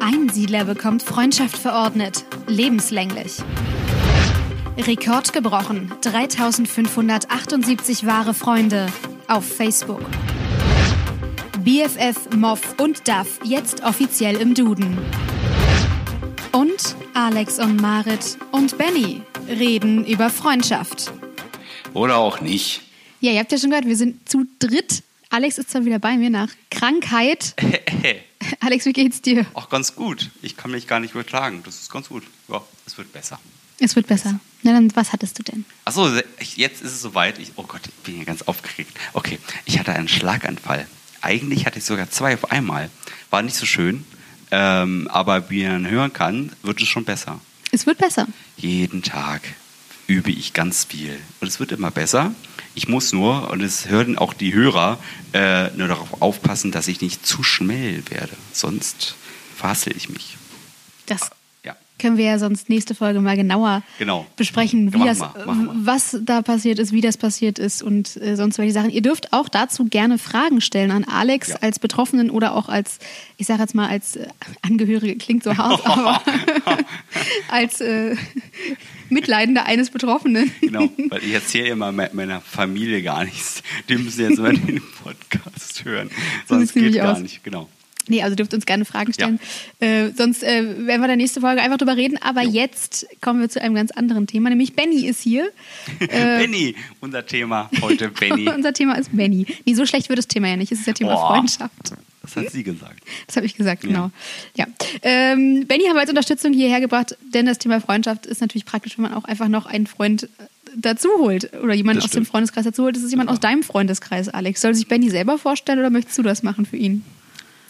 Einsiedler bekommt Freundschaft verordnet. Lebenslänglich. Rekord gebrochen. 3578 wahre Freunde auf Facebook. BFF, Moff und Duff jetzt offiziell im Duden. Und Alex und Marit und Benny reden über Freundschaft. Oder auch nicht. Ja, ihr habt ja schon gehört, wir sind zu dritt. Alex ist zwar wieder bei mir nach Krankheit. Alex, wie geht's dir? Auch ganz gut. Ich kann mich gar nicht beklagen. Das ist ganz gut. Ja, es wird besser. Es wird besser. Na dann, was hattest du denn? Achso, jetzt ist es soweit. Ich, oh Gott, ich bin hier ganz aufgeregt. Okay, ich hatte einen Schlaganfall. Eigentlich hatte ich sogar zwei auf einmal. War nicht so schön. Ähm, aber wie man hören kann, wird es schon besser. Es wird besser. Jeden Tag übe ich ganz viel. Und es wird immer besser. Ich muss nur, und es hören auch die Hörer, äh, nur darauf aufpassen, dass ich nicht zu schnell werde. Sonst fassel ich mich. Das können wir ja sonst nächste Folge mal genauer genau. besprechen, wie das, was da passiert ist, wie das passiert ist und äh, sonst welche Sachen. Ihr dürft auch dazu gerne Fragen stellen an Alex ja. als Betroffenen oder auch als, ich sage jetzt mal als äh, Angehörige, klingt so hart, aber als äh, Mitleidender eines Betroffenen. genau, weil ich erzähle immer meiner Familie gar nichts. Die müssen jetzt mal den Podcast hören. Sonst geht gar aus. nicht, genau. Nee, also dürft uns gerne Fragen stellen. Ja. Äh, sonst äh, werden wir in der nächsten Folge einfach drüber reden. Aber jo. jetzt kommen wir zu einem ganz anderen Thema, nämlich Benny ist hier. Äh, Benny, unser Thema heute, Benny. unser Thema ist Benny. Nee, so schlecht wird das Thema ja nicht. Es ist ja Thema oh, Freundschaft. Das hat sie gesagt. Das habe ich gesagt, genau. Ja. ja. Ähm, Benny haben wir als Unterstützung hierher gebracht, denn das Thema Freundschaft ist natürlich praktisch, wenn man auch einfach noch einen Freund dazu holt oder jemanden aus dem Freundeskreis dazu holt. Das ist jemand ja. aus deinem Freundeskreis, Alex. Soll sich Benny selber vorstellen oder möchtest du das machen für ihn?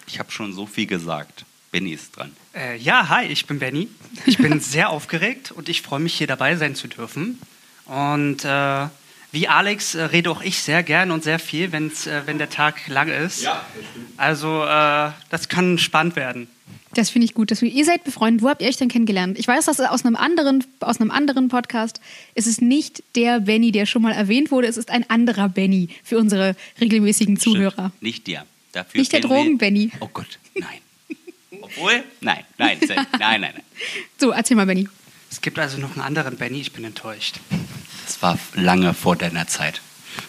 Ich habe schon so viel gesagt. Benny ist dran. Äh, ja, hi, ich bin Benny. Ich bin sehr aufgeregt und ich freue mich, hier dabei sein zu dürfen. Und äh, wie Alex äh, rede auch ich sehr gern und sehr viel, wenn's, äh, wenn der Tag lang ist. Ja, das stimmt. Also, äh, das kann spannend werden. Das finde ich gut. Deswegen, ihr seid befreundet. Wo habt ihr euch denn kennengelernt? Ich weiß, dass aus einem anderen, aus einem anderen Podcast ist es nicht der Benny, der schon mal erwähnt wurde. Es ist ein anderer Benny für unsere regelmäßigen Zuhörer. Stimmt. Nicht der. Dafür Nicht der Drogen-Benny. Oh Gott, nein. Obwohl, nein, nein, nein, nein, nein. So, erzähl mal, Benny. Es gibt also noch einen anderen Benny, ich bin enttäuscht. Das war lange vor deiner Zeit.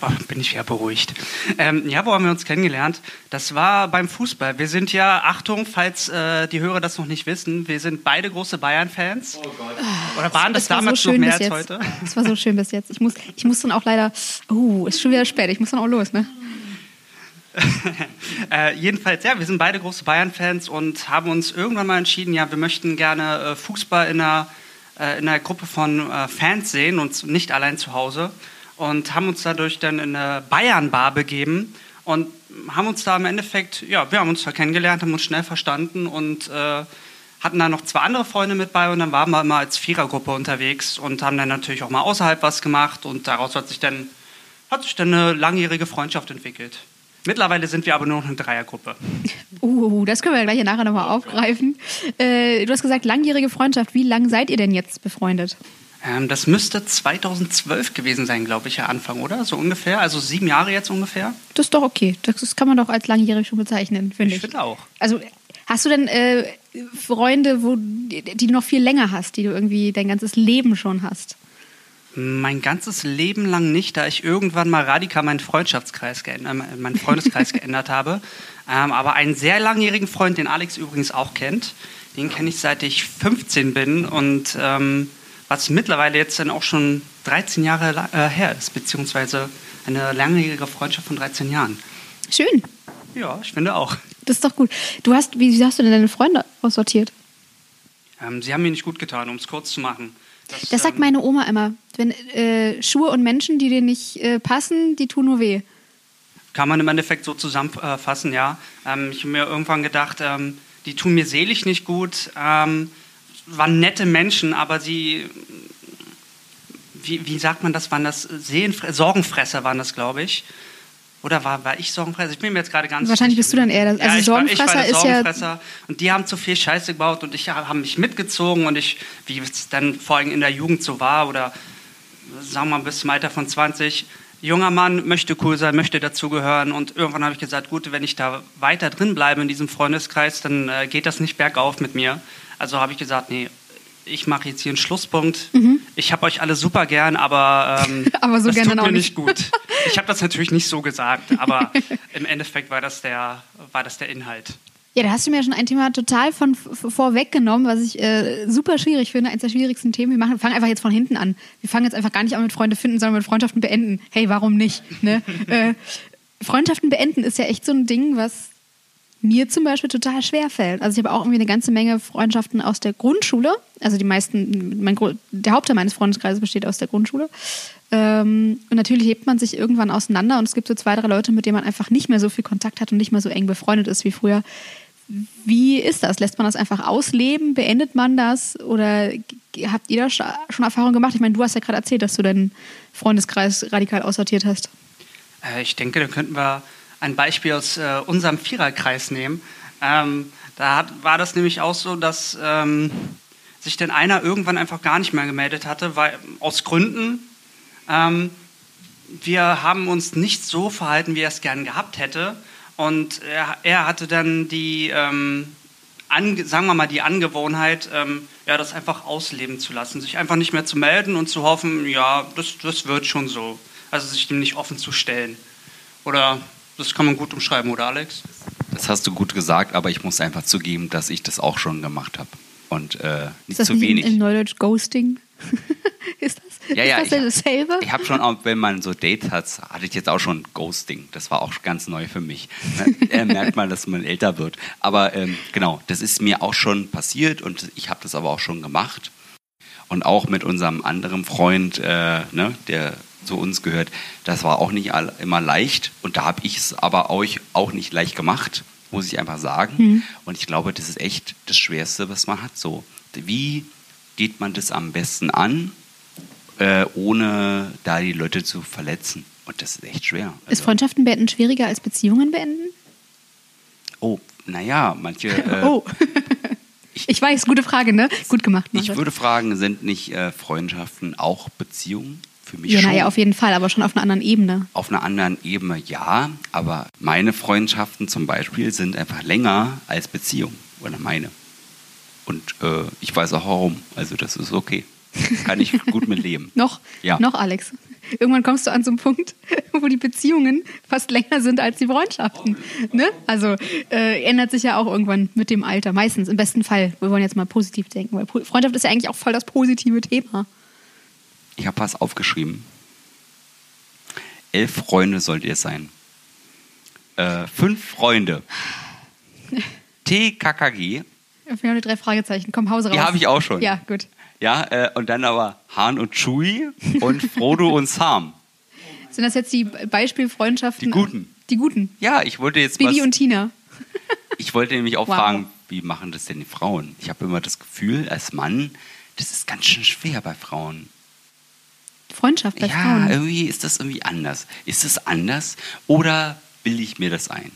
Oh, bin ich ja beruhigt. Ähm, ja, wo haben wir uns kennengelernt? Das war beim Fußball. Wir sind ja, Achtung, falls äh, die Hörer das noch nicht wissen, wir sind beide große Bayern-Fans. Oh Gott. Oder waren das, das war damals so noch mehr als heute? Das war so schön bis jetzt. Ich muss, ich muss dann auch leider, oh, ist schon wieder spät, ich muss dann auch los, ne? äh, jedenfalls, ja, wir sind beide große Bayern-Fans und haben uns irgendwann mal entschieden, ja, wir möchten gerne äh, Fußball in einer, äh, in einer Gruppe von äh, Fans sehen und nicht allein zu Hause. Und haben uns dadurch dann in eine Bayern-Bar begeben und haben uns da im Endeffekt, ja, wir haben uns da kennengelernt, haben uns schnell verstanden und äh, hatten da noch zwei andere Freunde mit bei und dann waren wir immer als Vierergruppe unterwegs und haben dann natürlich auch mal außerhalb was gemacht und daraus hat sich dann, hat sich dann eine langjährige Freundschaft entwickelt. Mittlerweile sind wir aber nur noch eine Dreiergruppe. Uh, das können wir gleich nachher nochmal aufgreifen. Äh, du hast gesagt, langjährige Freundschaft. Wie lange seid ihr denn jetzt befreundet? Ähm, das müsste 2012 gewesen sein, glaube ich, ja Anfang, oder? So ungefähr. Also sieben Jahre jetzt ungefähr. Das ist doch okay. Das kann man doch als langjährig schon bezeichnen, finde ich. Ich finde auch. Also hast du denn äh, Freunde, wo, die du noch viel länger hast, die du irgendwie dein ganzes Leben schon hast? Mein ganzes Leben lang nicht, da ich irgendwann mal radikal meinen Freundschaftskreis geändert, äh, meinen Freundeskreis geändert habe. Ähm, aber einen sehr langjährigen Freund, den Alex übrigens auch kennt, den kenne ich seit ich 15 bin und ähm, was mittlerweile jetzt dann auch schon 13 Jahre äh, her ist, beziehungsweise eine langjährige Freundschaft von 13 Jahren. Schön. Ja, ich finde auch. Das ist doch gut. Du hast, wie hast du denn deine Freunde aussortiert? Ähm, sie haben mir nicht gut getan, um es kurz zu machen. Das, das sagt ähm, meine Oma immer. Wenn äh, Schuhe und Menschen, die dir nicht äh, passen, die tun nur weh. Kann man im Endeffekt so zusammenfassen, ja. Ähm, ich habe mir irgendwann gedacht, ähm, die tun mir seelisch nicht gut, ähm, waren nette Menschen, aber sie, wie, wie sagt man das, waren das Seelenfre Sorgenfresser waren das, glaube ich. Oder war, war ich Sorgenfresser? Ich bin mir jetzt gerade ganz Wahrscheinlich bist du dann eher. Das, also ja, Sorgenfresser, war, ich war Sorgenfresser ja und die haben zu viel Scheiße gebaut und ich habe mich mitgezogen und ich, wie es dann vor allem in der Jugend so war oder sagen wir mal bis zum Alter von 20, junger Mann, möchte cool sein, möchte dazugehören. Und irgendwann habe ich gesagt, gut, wenn ich da weiter drin bleibe in diesem Freundeskreis, dann äh, geht das nicht bergauf mit mir. Also habe ich gesagt, nee, ich mache jetzt hier einen Schlusspunkt. Mhm. Ich habe euch alle super gern, aber, ähm, aber so das tut mir nicht gut. Ich habe das natürlich nicht so gesagt, aber im Endeffekt war das der, war das der Inhalt. Ja, da hast du mir schon ein Thema total von vorweggenommen, was ich äh, super schwierig finde, eines der schwierigsten Themen. Wir machen, fangen einfach jetzt von hinten an. Wir fangen jetzt einfach gar nicht an mit Freunde finden, sondern mit Freundschaften beenden. Hey, warum nicht? Ne? äh, Freundschaften beenden ist ja echt so ein Ding, was mir zum Beispiel total schwer fällt. Also ich habe auch irgendwie eine ganze Menge Freundschaften aus der Grundschule. Also die meisten, mein, der Hauptteil meines Freundeskreises besteht aus der Grundschule. Ähm, und natürlich hebt man sich irgendwann auseinander und es gibt so zwei, drei Leute, mit denen man einfach nicht mehr so viel Kontakt hat und nicht mehr so eng befreundet ist wie früher. Wie ist das? Lässt man das einfach ausleben? Beendet man das? Oder habt ihr da schon Erfahrung gemacht? Ich meine, du hast ja gerade erzählt, dass du deinen Freundeskreis radikal aussortiert hast. Äh, ich denke, da könnten wir ein Beispiel aus äh, unserem Viererkreis nehmen. Ähm, da hat, war das nämlich auch so, dass ähm, sich denn einer irgendwann einfach gar nicht mehr gemeldet hatte, weil aus Gründen. Ähm, wir haben uns nicht so verhalten, wie er es gern gehabt hätte. Und er, er hatte dann die, ähm, an, sagen wir mal, die Angewohnheit, ähm, ja, das einfach ausleben zu lassen, sich einfach nicht mehr zu melden und zu hoffen, ja, das, das wird schon so. Also sich dem nicht offen zu stellen. Oder das kann man gut umschreiben, oder Alex? Das hast du gut gesagt, aber ich muss einfach zugeben, dass ich das auch schon gemacht habe. Und äh, nicht ist das zu nicht wenig. In, in Neudeutsch Ghosting? ist das, ja, ja, ist das ich, dasselbe? Ich habe schon, auch, wenn man so Dates hat, hatte ich jetzt auch schon Ghosting. Das war auch ganz neu für mich. Ne? merkt man, dass man älter wird. Aber ähm, genau, das ist mir auch schon passiert und ich habe das aber auch schon gemacht. Und auch mit unserem anderen Freund, äh, ne, der zu uns gehört. Das war auch nicht immer leicht und da habe ich es aber euch auch nicht leicht gemacht, muss ich einfach sagen. Mhm. Und ich glaube, das ist echt das Schwerste, was man hat. So, wie geht man das am besten an, äh, ohne da die Leute zu verletzen? Und das ist echt schwer. Also, ist Freundschaften beenden schwieriger als Beziehungen beenden? Oh, naja, manche. Äh, oh. ich, ich, weiß, gute Frage, ne? Gut gemacht. Ich würde fragen, sind nicht äh, Freundschaften auch Beziehungen? Für mich ja, schon. Ja, auf jeden Fall, aber schon auf einer anderen Ebene. Auf einer anderen Ebene, ja. Aber meine Freundschaften zum Beispiel sind einfach länger als Beziehungen. Oder meine. Und äh, ich weiß auch warum. Also das ist okay. Kann ich gut mit leben. noch? Ja. Noch, Alex. Irgendwann kommst du an so einen Punkt, wo die Beziehungen fast länger sind als die Freundschaften. Ne? Also äh, ändert sich ja auch irgendwann mit dem Alter. Meistens, im besten Fall. Wir wollen jetzt mal positiv denken, weil Freundschaft ist ja eigentlich auch voll das positive Thema. Ich habe was aufgeschrieben. Elf Freunde sollt ihr sein. Äh, fünf Freunde. TKKG. Wir haben die drei Fragezeichen. Komm, Hause raus. Die habe ich auch schon. Ja, gut. Ja, äh, und dann aber Hahn und Chewie und Frodo und Sam. Sind das jetzt die Beispielfreundschaften? Die Guten. Die Guten? Ja, ich wollte jetzt Bibi was, und Tina. ich wollte nämlich auch wow. fragen, wie machen das denn die Frauen? Ich habe immer das Gefühl, als Mann, das ist ganz schön schwer bei Frauen. Freundschaft bei ja, Frauen. Ja, irgendwie ist das irgendwie anders. Ist es anders oder bilde ich mir das ein?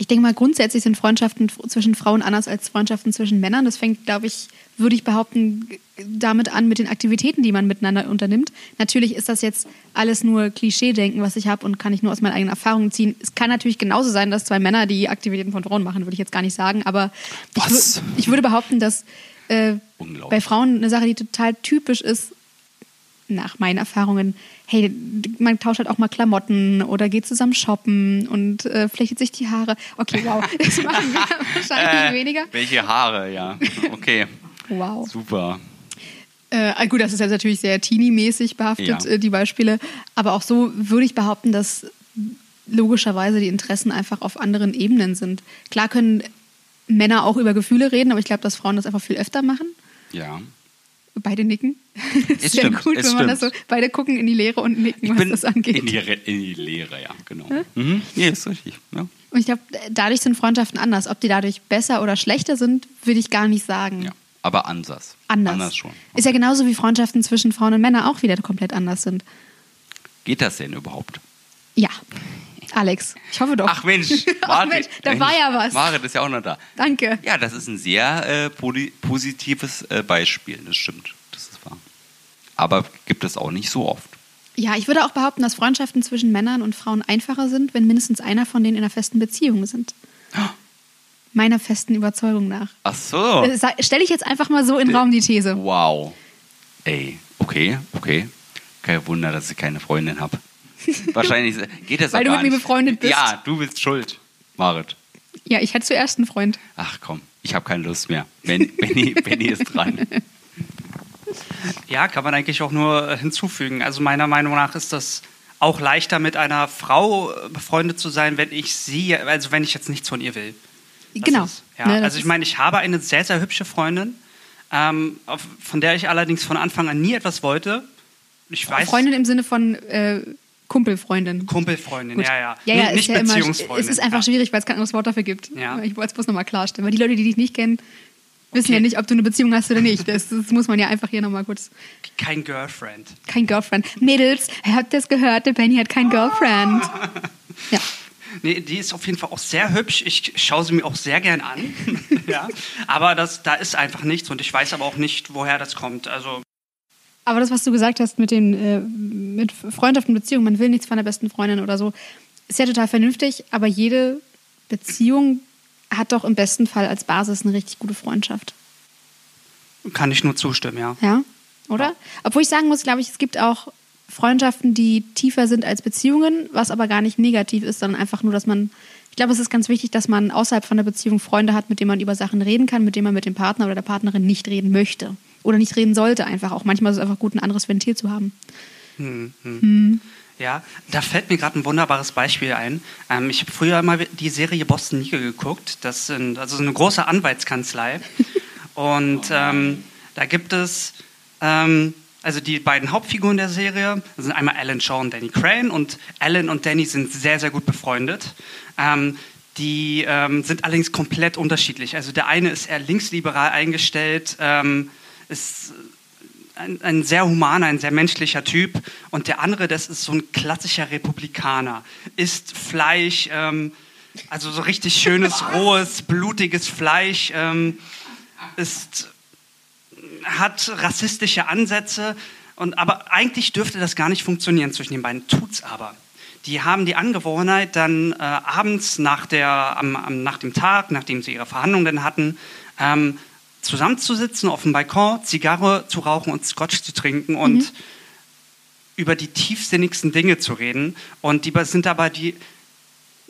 Ich denke mal, grundsätzlich sind Freundschaften zwischen Frauen anders als Freundschaften zwischen Männern. Das fängt, glaube ich, würde ich behaupten, damit an, mit den Aktivitäten, die man miteinander unternimmt. Natürlich ist das jetzt alles nur Klischee-Denken, was ich habe und kann ich nur aus meinen eigenen Erfahrungen ziehen. Es kann natürlich genauso sein, dass zwei Männer die Aktivitäten von Frauen machen, würde ich jetzt gar nicht sagen. Aber ich, ich, würde behaupten, dass äh, bei Frauen eine Sache, die total typisch ist, nach meinen Erfahrungen, hey, man tauscht halt auch mal Klamotten oder geht zusammen shoppen und äh, flechtet sich die Haare. Okay, wow, das machen wir wahrscheinlich äh, weniger. Welche Haare, ja. Okay. wow. Super. Äh, gut, das ist jetzt natürlich sehr teeny-mäßig behaftet, ja. äh, die Beispiele. Aber auch so würde ich behaupten, dass logischerweise die Interessen einfach auf anderen Ebenen sind. Klar können Männer auch über Gefühle reden, aber ich glaube, dass Frauen das einfach viel öfter machen. Ja. Beide nicken. Es Sehr stimmt, gut, wenn man das so. Beide gucken in die Leere und nicken, was das angeht. In die, in die Leere, ja, genau. Ja? Mhm. Nee, ist richtig. Ja. Und ich glaube, dadurch sind Freundschaften anders. Ob die dadurch besser oder schlechter sind, würde ich gar nicht sagen. Ja, aber anders. Anders. Anders schon. Ist ja genauso wie Freundschaften zwischen Frauen und Männern auch wieder komplett anders sind. Geht das denn überhaupt? Ja. Alex, ich hoffe doch. Ach Mensch, Ach Mensch da Mensch, war ja was. Marit ist ja auch noch da. Danke. Ja, das ist ein sehr äh, positives äh, Beispiel, das stimmt. Das ist wahr. Aber gibt es auch nicht so oft. Ja, ich würde auch behaupten, dass Freundschaften zwischen Männern und Frauen einfacher sind, wenn mindestens einer von denen in einer festen Beziehung sind. Meiner festen Überzeugung nach. Ach so. Äh, Stelle ich jetzt einfach mal so in den Raum die These. Wow. Ey, okay, okay. Kein Wunder, dass ich keine Freundin habe. Wahrscheinlich geht das Weil auch du mit mir nicht. befreundet bist. Ja, du bist schuld, Marit. Ja, ich hätte zuerst einen Freund. Ach komm, ich habe keine Lust mehr. Ben, Benny, Benny ist dran. Ja, kann man eigentlich auch nur äh, hinzufügen. Also meiner Meinung nach ist das auch leichter mit einer Frau äh, befreundet zu sein, wenn ich sie, also wenn ich jetzt nichts von ihr will. Das genau. Ist, ja. Ne, also ich meine, ich habe eine sehr, sehr hübsche Freundin, ähm, auf, von der ich allerdings von Anfang an nie etwas wollte. Ich weiß, Freundin im Sinne von äh, Kumpelfreundin. Kumpelfreundin, Gut. ja, ja. Ja, ja, nicht nicht ja immer, Beziehungsfreundin. es ist einfach ja. schwierig, weil es kein anderes Wort dafür gibt. Ja. Ich wollte es bloß nochmal klarstellen. Weil die Leute, die dich nicht kennen, wissen Okay. ja nicht, ob du eine Beziehung hast oder nicht. Das, das muss man ja einfach hier nochmal kurz. Kein Girlfriend. Kein Girlfriend. Mädels, ihr habt das gehört, der Benny hat kein Girlfriend. Ja. Nee, die ist auf jeden Fall auch sehr hübsch. Ich schaue sie mir auch sehr gern an. ja. Aber das, da ist einfach nichts und ich weiß aber auch nicht, woher das kommt. Also Aber das, was du gesagt hast mit den äh, mit Freundschaft und Beziehung, man will nichts von der besten Freundin oder so, ist ja total vernünftig, aber jede Beziehung hat doch im besten Fall als Basis eine richtig gute Freundschaft. kann ich nur zustimmen, ja. Ja? Oder? Obwohl ich sagen muss, glaube ich, es gibt auch Freundschaften, die tiefer sind als Beziehungen, was aber gar nicht negativ ist, sondern einfach nur, dass man. Ich glaube, es ist ganz wichtig, dass man außerhalb von der Beziehung Freunde hat, mit denen man über Sachen reden kann, mit denen man mit dem Partner oder der Partnerin nicht reden möchte. Oder nicht reden sollte, einfach auch. Manchmal ist es einfach gut, ein anderes Ventil zu haben. Hm, hm. Ja, da fällt mir gerade ein wunderbares Beispiel ein. Ähm, ich habe früher mal die Serie Boston Legal geguckt. Das sind also so eine große Anwaltskanzlei. Und ähm, da gibt es ähm, also die beiden Hauptfiguren der Serie das sind einmal Alan Shaw und Danny Crane. Und Alan und Danny sind sehr, sehr gut befreundet. Ähm, die ähm, sind allerdings komplett unterschiedlich. Also der eine ist eher linksliberal eingestellt, ähm, ist ein, ein sehr humaner, ein sehr menschlicher Typ. Und der andere, das ist so ein klassischer Republikaner. Isst Fleisch, ähm, also so richtig schönes, rohes, blutiges Fleisch. Ähm, ist, hat rassistische Ansätze. Und, aber eigentlich dürfte das gar nicht funktionieren zwischen den beiden. Tut's aber. Die haben die Angewohnheit, dann äh, abends nach, der, am, am, nach dem Tag, nachdem sie ihre Verhandlungen hatten, ähm, zusammenzusitzen auf dem Balkon, Zigarre zu rauchen und Scotch zu trinken und über die tiefsinnigsten Dinge zu reden. Und die sind dabei die,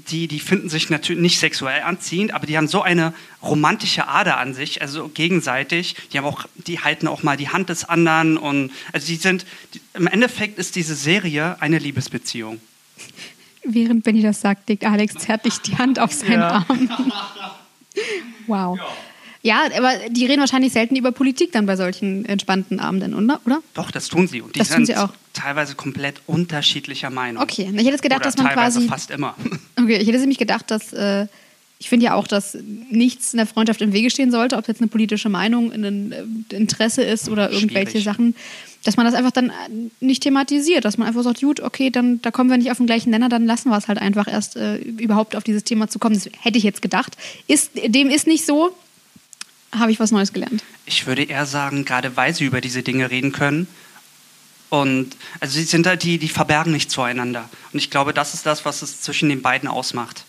die, die finden sich natürlich nicht sexuell anziehend, aber die haben so eine romantische Ader an sich, also gegenseitig. Die haben auch, die halten auch mal die Hand des anderen und also die sind. Die, Im Endeffekt ist diese Serie eine Liebesbeziehung. Während Benny das sagt, legt Alex zärtlich die Hand auf seinen Ja. Arm. wow. Ja, aber die reden wahrscheinlich selten über Politik dann bei solchen entspannten Abenden, oder? oder? Doch, das tun sie. Und die Das tun sind sie auch. teilweise komplett unterschiedlicher Meinung. Okay, ich hätte jetzt gedacht, Oder dass man teilweise quasi. fast immer. Okay, ich hätte nämlich gedacht, dass. Äh, ich finde ja auch, dass nichts in der Freundschaft im Wege stehen sollte, ob es jetzt eine politische Meinung, ein Interesse ist oder irgendwelche Schwierig. Sachen, dass man das einfach dann nicht thematisiert, dass man einfach sagt, gut, okay, dann da kommen wir nicht auf den gleichen Nenner, dann lassen wir es halt einfach erst äh, überhaupt auf dieses Thema zu kommen. Das hätte ich jetzt gedacht. Ist, dem ist nicht so, habe ich was Neues gelernt. Ich würde eher sagen, gerade weil sie über diese Dinge reden können. Und also sie sind halt die, die verbergen nicht zueinander. Und ich glaube, das ist das, was es zwischen den beiden ausmacht.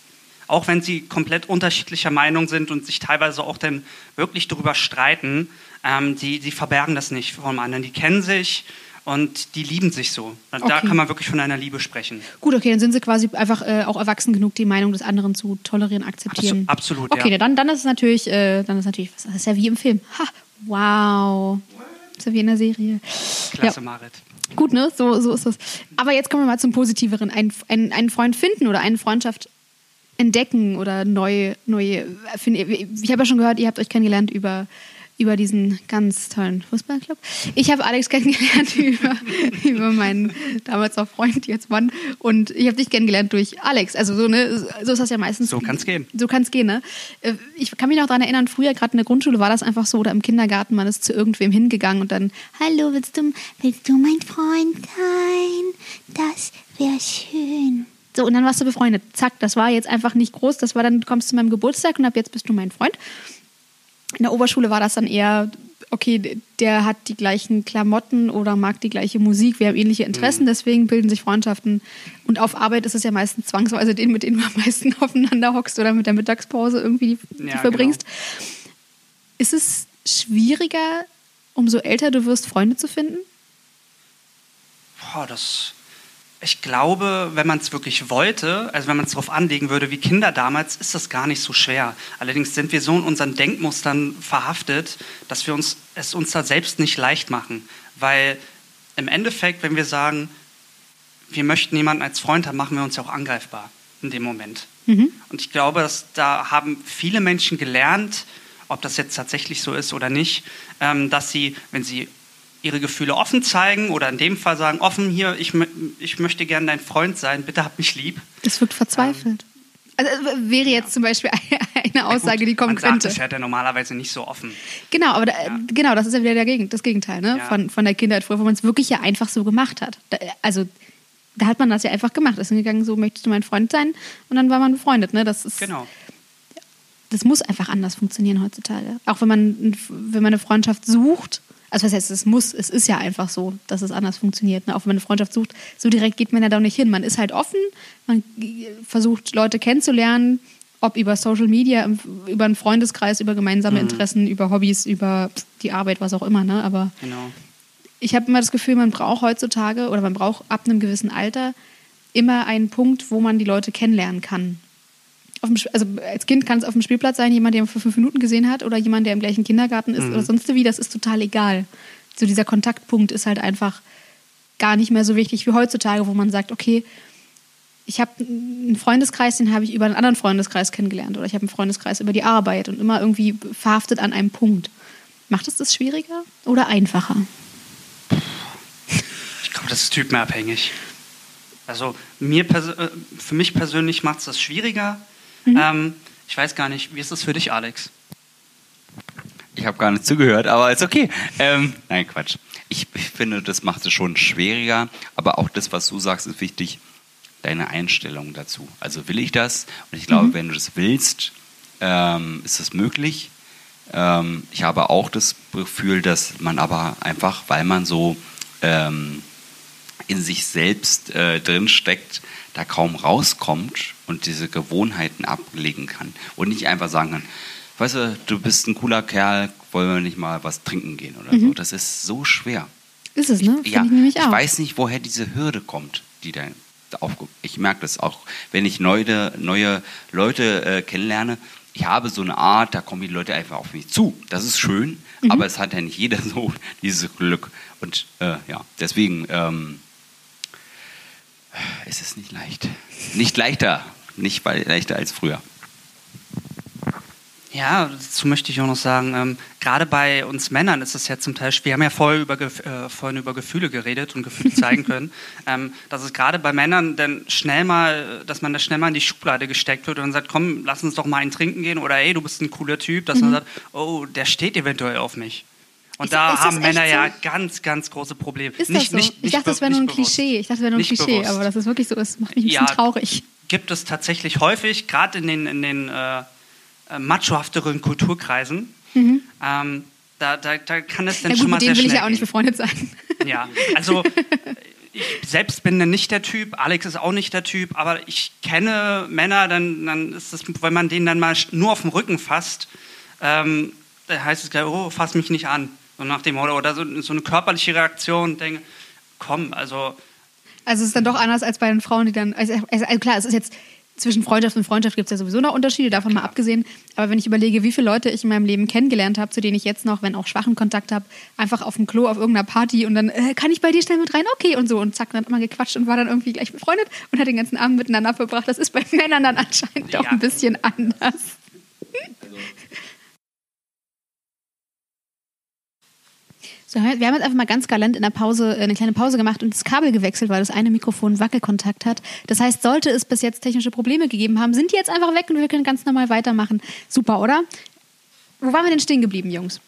Auch wenn sie komplett unterschiedlicher Meinung sind und sich teilweise auch dann wirklich darüber streiten, ähm, die, die verbergen das nicht vom anderen. Die kennen sich und die lieben sich so. Da Okay. kann man wirklich von einer Liebe sprechen. Gut, okay, dann sind sie quasi einfach äh, auch erwachsen genug, die Meinung des anderen zu tolerieren, akzeptieren. Abso- absolut, Okay, ja. dann, dann ist es natürlich, äh, dann ist natürlich, das ist ja wie im Film. Ha, wow. Das ist ja wie in der Serie. Klasse, Ja. Marit. Gut, ne? So, so ist das. Aber jetzt kommen wir mal zum Positiveren. Ein, ein, einen Freund finden oder eine Freundschaft entdecken oder neu, neu erfinden. Ich habe ja schon gehört, ihr habt euch kennengelernt über, über diesen ganz tollen Fußballclub. Ich habe Alex kennengelernt über, über meinen damals auch Freund, jetzt Mann. Und ich habe dich kennengelernt durch Alex. Also so, ne, so ist das ja meistens. So kann's gehen. So kann es gehen, ne? Äh, Ich kann mich noch daran erinnern, früher, gerade in der Grundschule, war das einfach so, oder im Kindergarten, man ist zu irgendwem hingegangen und dann, hallo, willst du, willst du mein Freund sein? Das wäre schön. So, und dann warst du befreundet. Zack, das war jetzt einfach nicht groß. Das war dann, du kommst zu meinem Geburtstag und ab jetzt bist du mein Freund. In der Oberschule war das dann eher okay, der hat die gleichen Klamotten oder mag die gleiche Musik, wir haben ähnliche Interessen, mhm. deswegen bilden sich Freundschaften. Und auf Arbeit ist es ja meistens zwangsweise den, mit denen du am meisten aufeinander hockst oder mit der Mittagspause irgendwie die, ja, verbringst. Genau. Ist es schwieriger, umso älter du wirst, Freunde zu finden? Boah, das ich glaube, wenn man es wirklich wollte, also wenn man es darauf anlegen würde wie Kinder damals, ist das gar nicht so schwer. Allerdings sind wir so in unseren Denkmustern verhaftet, dass wir uns, es uns da selbst nicht leicht machen. Weil im Endeffekt, wenn wir sagen, wir möchten jemanden als Freund haben, machen wir uns ja auch angreifbar in dem Moment. Mhm. Und ich glaube, dass da haben viele Menschen gelernt, ob das jetzt tatsächlich so ist oder nicht, ähm, dass sie, wenn sie ihre Gefühle offen zeigen oder in dem Fall sagen, offen hier, ich, ich möchte gerne dein Freund sein, bitte hab mich lieb. Das wirkt verzweifelt. Ähm, also äh, wäre jetzt ja. zum Beispiel eine Aussage, die kommen man könnte. das hört ja normalerweise nicht so offen. Genau, aber da, ja. genau, das ist ja wieder der das Gegenteil ne? Ja. von, von der Kindheit früher, wo man es wirklich ja einfach so gemacht hat. Da, also da hat man das ja einfach gemacht. Ist hingegangen, so möchtest du mein Freund sein und dann war man befreundet. Ne? Das ist, genau. Das muss einfach anders funktionieren heutzutage. Auch wenn man, wenn man eine Freundschaft sucht, also was heißt, es muss, es ist ja einfach so, dass es anders funktioniert. Ne? Auch wenn man eine Freundschaft sucht, so direkt geht man ja da nicht hin. Man ist halt offen, man versucht Leute kennenzulernen, ob über Social Media, über einen Freundeskreis, über gemeinsame mhm. Interessen, über Hobbys, über die Arbeit, was auch immer. Ne? Aber genau. ich habe immer das Gefühl, man braucht heutzutage oder man braucht ab einem gewissen Alter immer einen Punkt, wo man die Leute kennenlernen kann dem, also als Kind kann es auf dem Spielplatz sein, jemand, der für fünf Minuten gesehen hat oder jemand, der im gleichen Kindergarten ist mhm. oder sonst wie, das ist total egal. So dieser Kontaktpunkt ist halt einfach gar nicht mehr so wichtig wie heutzutage, wo man sagt, okay, ich habe einen Freundeskreis, den habe ich über einen anderen Freundeskreis kennengelernt oder ich habe einen Freundeskreis über die Arbeit und immer irgendwie verhaftet an einem Punkt. Macht es das schwieriger oder einfacher? Ich glaube, das ist typenabhängig. Also mir, äh, für mich persönlich macht es das schwieriger, Mhm. Ähm, ich weiß gar nicht, wie ist das für dich, Alex? Ich habe gar nicht zugehört, aber ist okay. Ähm, nein, Quatsch. Ich, ich, finde, das macht es schon schwieriger, aber auch das, was du sagst, ist wichtig, deine Einstellung dazu. Also will ich das? Und ich glaube, mhm. wenn du das willst, ähm, ist das möglich. Ähm, ich habe auch das Gefühl, dass man aber einfach, weil man so ähm, in sich selbst äh, drinsteckt, da kaum rauskommt und diese Gewohnheiten ablegen kann und nicht einfach sagen kann, weißt du, du bist ein cooler Kerl, wollen wir nicht mal was trinken gehen oder mhm. so. Das ist so schwer. Ist es, ne? Ich, ja, ich, ich weiß nicht, woher diese Hürde kommt, die da aufkommt. Ich merke das auch, wenn ich neue, neue Leute äh, kennenlerne. Ich habe so eine Art, da kommen die Leute einfach auf mich zu. Das ist schön, mhm. aber es hat ja nicht jeder so dieses Glück. Und äh, ja, deswegen ähm, ist es nicht leicht. Nicht leichter, nicht leichter als früher. Ja, dazu möchte ich auch noch sagen, ähm, gerade bei uns Männern ist es ja zum Teil, wir haben ja vorher über, äh, vorhin über Gefühle geredet und Gefühle zeigen können, ähm, dass es gerade bei Männern dann schnell mal, dass man da schnell mal in die Schublade gesteckt wird und sagt, komm, lass uns doch mal einen trinken gehen oder ey, du bist ein cooler Typ, dass mhm. man sagt, oh, der steht eventuell auf mich. Und ist, da ist haben Männer so? ja ganz, ganz große Probleme. Ist nicht, das so? Nicht, ich dachte, das wäre nur ein. Klischee. Ich dachte, das wäre nur ein Klischee, bewusst. aber das ist wirklich so. Das macht mich ein bisschen ja, traurig. Gibt es tatsächlich häufig, gerade in den, in den äh, äh, machohafteren Kulturkreisen. Mhm. Ähm, da, da, da kann es dann ja, gut, schon mal mit denen sehr will ich ja auch nicht befreundet sein. Ja, also ich selbst bin dann nicht der Typ, Alex ist auch nicht der Typ, aber ich kenne Männer, dann, dann ist das, wenn man denen dann mal nur auf den Rücken fasst, ähm, da heißt es gleich, oh, fass mich nicht an. So nach dem Motto, oder so, so eine körperliche Reaktion, denke, komm, also. Also es ist dann doch anders als bei den Frauen, die dann, also, also, also klar, es ist jetzt, zwischen Freundschaft und Freundschaft gibt es ja sowieso noch Unterschiede, davon mal abgesehen. Aber wenn ich überlege, wie viele Leute ich in meinem Leben kennengelernt habe, zu denen ich jetzt noch, wenn auch schwachen Kontakt habe, einfach auf dem Klo auf irgendeiner Party und dann, äh, kann ich bei dir schnell mit rein? Okay, und so. Und zack, dann hat man gequatscht und war dann irgendwie gleich befreundet und hat den ganzen Abend miteinander verbracht. Das ist bei Männern dann anscheinend ja. auch ein bisschen anders. Also, So, wir haben jetzt einfach mal ganz galant in der Pause äh, eine kleine Pause gemacht und das Kabel gewechselt, weil das eine Mikrofon Wackelkontakt hat. Das heißt, sollte es bis jetzt technische Probleme gegeben haben, sind die jetzt einfach weg und wir können ganz normal weitermachen. Super, oder? Wo waren wir denn stehen geblieben, Jungs?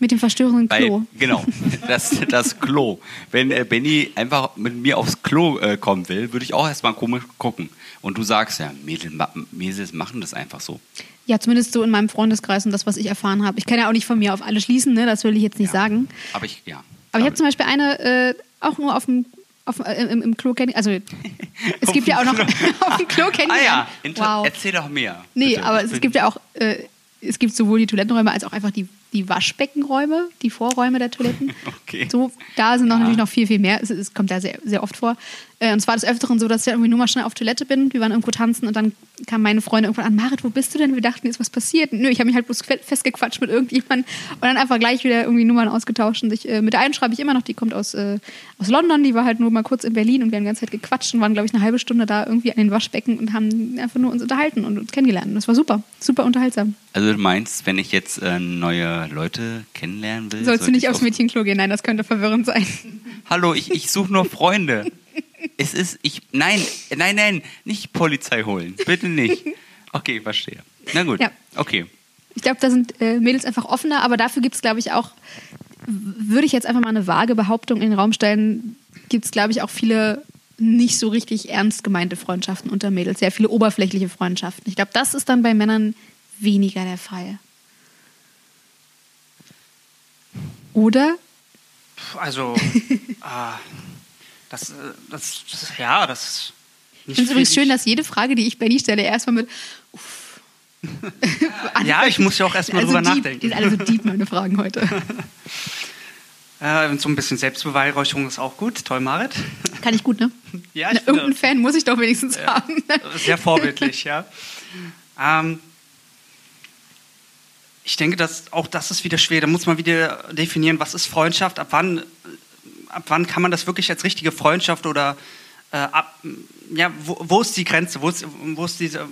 Mit dem verstörenden Klo. Weil, genau, das, das Klo. Wenn äh, Benny einfach mit mir aufs Klo äh, kommen will, würde ich auch erstmal komisch gucken. Und du sagst ja, Mädels, Mädels machen das einfach so. Ja, zumindest so in meinem Freundeskreis und das, was ich erfahren habe. Ich kann ja auch nicht von mir auf alle schließen, ne? das will ich jetzt nicht ja. sagen. Aber ich, ja. Aber ich habe zum Beispiel eine, äh, auch nur auf dem auf, äh, im, im, Klo kennen. Also es gibt ja auch noch auf dem Klo kennen. Ah ja, wow. erzähl doch mehr. Nee, bitte. aber es gibt ja auch, äh, es gibt sowohl die Toilettenräume als auch einfach die die Waschbeckenräume, die Vorräume der Toiletten. Okay. So, da sind noch ja. natürlich noch viel, viel mehr. Es, es kommt ja sehr, sehr oft vor. Äh, und zwar des Öfteren so, dass ich irgendwie nur mal schnell auf Toilette bin. Wir waren irgendwo tanzen und dann kamen meine Freunde irgendwann an, Marit, wo bist du denn? Wir dachten, ist was passiert. Nö, ich habe mich halt bloß festgequatscht mit irgendjemandem und dann einfach gleich wieder irgendwie Nummern ausgetauscht. Und ich, äh, mit der einen schreibe ich immer noch, die kommt aus, äh, aus London, die war halt nur mal kurz in Berlin und wir haben die ganze Zeit gequatscht und waren, glaube ich, eine halbe Stunde da irgendwie an den Waschbecken und haben einfach nur uns unterhalten und uns kennengelernt. Und das war super, super unterhaltsam. Also du meinst, wenn ich jetzt äh, neue Leute kennenlernen will. Sollst du nicht aufs Mädchenklo gehen? Nein, das könnte verwirrend sein. Hallo, ich, ich suche nur Freunde. es ist, ich, nein, nein, nein, nicht Polizei holen. Bitte nicht. Okay, verstehe. Na gut, ja. okay. Ich glaube, da sind äh, Mädels einfach offener, aber dafür gibt es, glaube ich, auch, würde ich jetzt einfach mal eine vage Behauptung in den Raum stellen, gibt es, glaube ich, auch viele nicht so richtig ernst gemeinte Freundschaften unter Mädels, sehr viele oberflächliche Freundschaften. Ich glaube, das ist dann bei Männern weniger der Fall. Oder? Also, äh, das, äh, das, das, ja, das ist nicht Ich finde es übrigens schön, dass jede Frage, die ich Benny stelle, erstmal mit Uff. ja, ich muss ja auch erstmal also drüber deep, nachdenken. Die sind alle so deep, meine Fragen heute. Äh, so ein bisschen Selbstbeweihräucherung ist auch gut. Toll, Marit. Kann ich gut, ne? Ja, ich Na, Irgendeinen Fan muss ich doch wenigstens ja, haben. Sehr vorbildlich, ja. Ähm, ich denke, dass auch das ist wieder schwer. Da muss man wieder definieren, was ist Freundschaft, ab wann, ab wann kann man das wirklich als richtige Freundschaft oder äh, ab, ja, wo, wo, ist die Grenze, wo, ist, wo, ist diese,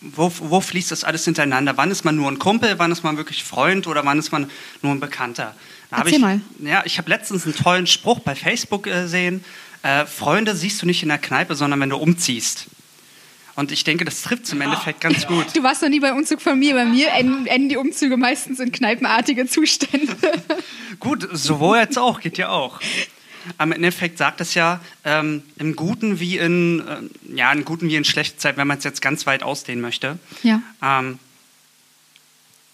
wo, wo fließt das alles hintereinander? Wann ist man nur ein Kumpel, wann ist man wirklich Freund oder wann ist man nur ein Bekannter? Da Erzähl ich, mal. Ja, ich habe letztens einen tollen Spruch bei Facebook gesehen. Äh, Freunde siehst du nicht in der Kneipe, sondern wenn du umziehst. Und ich denke, das trifft im Endeffekt ganz gut. Du warst noch nie bei Umzug von mir. Bei mir enden die Umzüge meistens in kneipenartige Zustände. gut, sowohl jetzt auch, geht ja auch. Am Endeffekt sagt es ja, ähm, im Guten wie in, äh, ja, in Guten wie in schlechter Zeit, wenn man es jetzt ganz weit ausdehnen möchte. Ja. Ähm,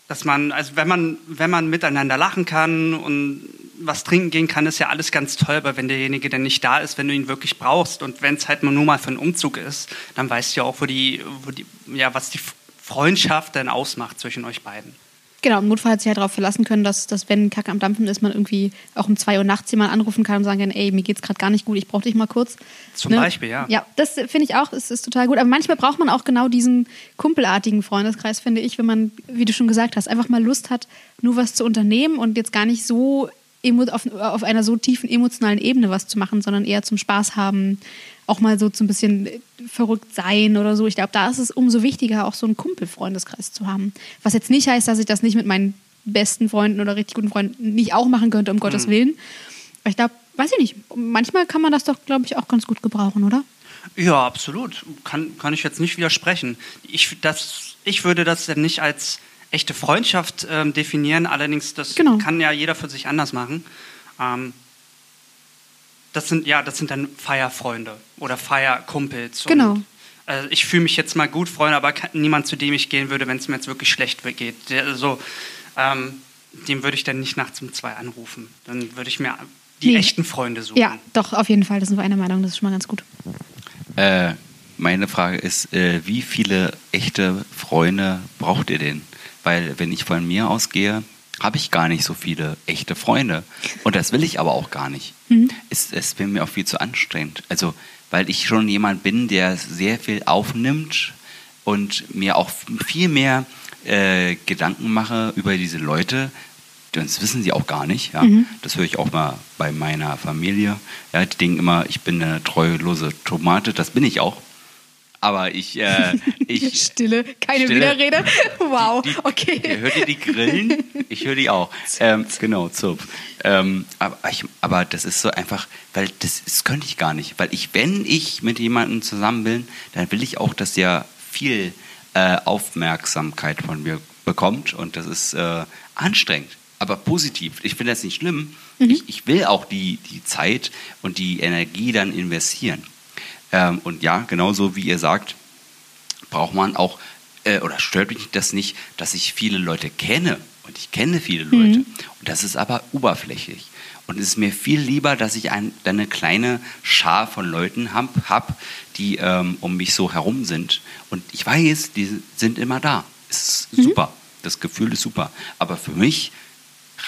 dass man, also wenn man, wenn man miteinander lachen kann und was trinken gehen kann, ist ja alles ganz toll, aber wenn derjenige dann nicht da ist, wenn du ihn wirklich brauchst und wenn es halt nur mal für einen Umzug ist, dann weißt du ja auch, wo die, wo die, ja, was die Freundschaft denn ausmacht zwischen euch beiden. Genau, im Notfall hat sich halt darauf verlassen können, dass, dass wenn Kacke am Dampfen ist, man irgendwie auch um zwei Uhr nachts jemanden anrufen kann und sagen kann, ey, mir geht's gerade gar nicht gut, ich brauche dich mal kurz. Zum ne? Beispiel, ja. Ja, das finde ich auch, ist, ist total gut. Aber manchmal braucht man auch genau diesen kumpelartigen Freundeskreis, finde ich, wenn man, wie du schon gesagt hast, einfach mal Lust hat, nur was zu unternehmen und jetzt gar nicht so auf, auf einer so tiefen emotionalen Ebene was zu machen, sondern eher zum Spaß haben, auch mal so ein bisschen verrückt sein oder so. Ich glaube, da ist es umso wichtiger, auch so einen Kumpelfreundeskreis zu haben. Was jetzt nicht heißt, dass ich das nicht mit meinen besten Freunden oder richtig guten Freunden nicht auch machen könnte, um mhm. Gottes Willen. Aber ich glaube, weiß ich nicht, manchmal kann man das doch, glaube ich, auch ganz gut gebrauchen, oder? Ja, absolut. Kann, kann ich jetzt nicht widersprechen. Ich, das, ich würde das denn nicht als echte Freundschaft ähm, definieren. Allerdings, das genau. kann ja jeder für sich anders machen. Ähm, das sind ja, das sind dann Feierfreunde oder Feierkumpels. Genau. Äh, ich fühle mich jetzt mal gut, Freunde, aber kann, niemand, zu dem ich gehen würde, wenn es mir jetzt wirklich schlecht geht. Der, also, ähm, dem würde ich dann nicht nachts um zwei anrufen. Dann würde ich mir die nee. echten Freunde suchen. Ja, doch, auf jeden Fall. Das sind wir einer Meinung. Das ist schon mal ganz gut. Äh, meine Frage ist, äh, wie viele echte Freunde braucht ihr denn? Weil wenn ich von mir ausgehe, habe ich gar nicht so viele echte Freunde. Und das will ich aber auch gar nicht. Mhm. Es, es wäre mir auch viel zu anstrengend. Also, weil ich schon jemand bin, der sehr viel aufnimmt und mir auch viel mehr äh, Gedanken mache über diese Leute. Das wissen sie auch gar nicht. Ja? Mhm. Das höre ich auch mal bei meiner Familie. Ja, die denken immer, ich bin eine treulose Tomate. Das bin ich auch. Aber ich, äh, ich Stille, keine Stille. Widerrede. Wow, die, die, okay. Hört ihr die Grillen? Ich höre die auch. Ähm, genau, Zupf. Ähm, aber, ich, aber das ist so einfach, weil das, das könnte ich gar nicht. Weil ich, wenn ich mit jemandem zusammen bin, dann will ich auch, dass der viel äh, Aufmerksamkeit von mir bekommt. Und das ist äh, anstrengend. aber positiv. Ich finde das nicht schlimm. Mhm. Ich, ich, will auch die, die Zeit und die Energie dann investieren. Ähm, und ja, genauso wie ihr sagt, braucht man auch, äh, oder stört mich das nicht, dass ich viele Leute kenne. Und ich kenne viele Leute. Mhm. Und das ist aber oberflächlich. Und es ist mir viel lieber, dass ich ein, eine kleine Schar von Leuten habe, hab, die ähm, um mich so herum sind. Und ich weiß, die sind immer da. Es ist mhm. super. Das Gefühl ist super. Aber für mich